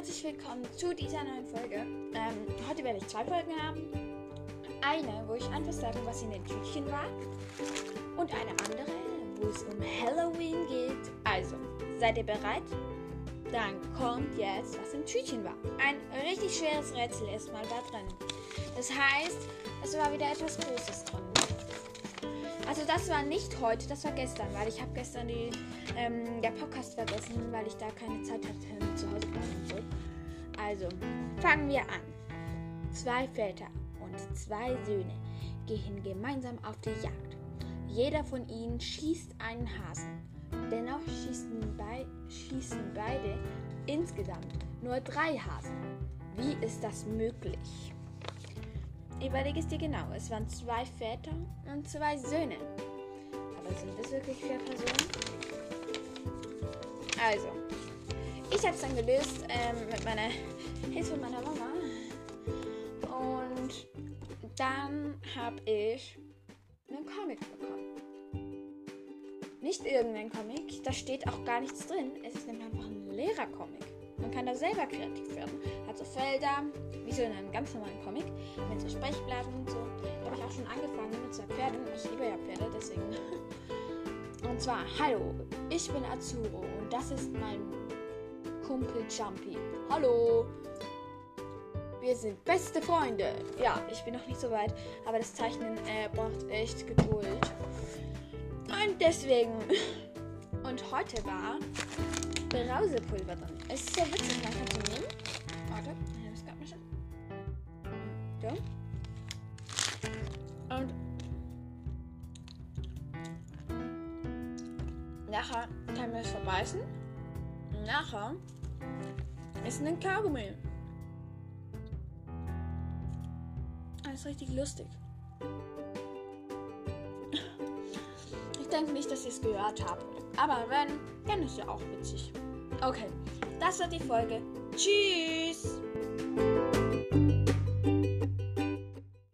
willkommen zu dieser neuen Folge. Ähm, heute werde ich zwei Folgen haben. Eine, wo ich einfach sage, was in den Tütchen war. Und eine andere, wo es um Halloween geht. Also, seid ihr bereit? Dann kommt jetzt, was im Tütchen war. Ein richtig schweres Rätsel erstmal da drin. Das heißt, es war wieder etwas Großes drin. Also das war nicht heute, das war gestern, weil ich habe gestern die, ähm, der Podcast vergessen, weil ich da keine Zeit hatte zu Hause bleiben und so. Also, fangen wir an. Zwei Väter und zwei Söhne gehen gemeinsam auf die Jagd. Jeder von ihnen schießt einen Hasen. Dennoch schießen, bei, schießen beide insgesamt nur drei Hasen. Wie ist das möglich? Überlege es dir genau. Es waren zwei Väter und zwei Söhne. Aber sind es wirklich vier Personen? Also, ich habe es dann gelöst ähm, mit meiner Hilfe meiner Mama. Und dann habe ich einen Comic bekommen. Nicht irgendein Comic, da steht auch gar nichts drin. Es ist nämlich einfach ein Lehrercomic. Man kann da selber kreativ werden. Hat so Felder, wie so in einem ganz normalen Comic, mit so Sprechblasen und so. Da habe ich auch schon angefangen mit zwei Pferden. Ich liebe ja Pferde, deswegen. Und zwar, hallo, ich bin Azuro und das ist mein Kumpel Jumpy. Hallo! Wir sind beste Freunde. Ja, ich bin noch nicht so weit, aber das Zeichnen äh, braucht echt Geduld. Und deswegen. Und heute war Brausepulver drin. Es ist sehr witzig, man so nehmen. Warte, So. Und nachher kann man es verbeißen. Nachher ist ein Kaugummi. Das ist richtig lustig. Ich denke nicht, dass ihr es gehört habt. Aber wenn, dann ist ja auch witzig. Okay, das war die Folge. Tschüss!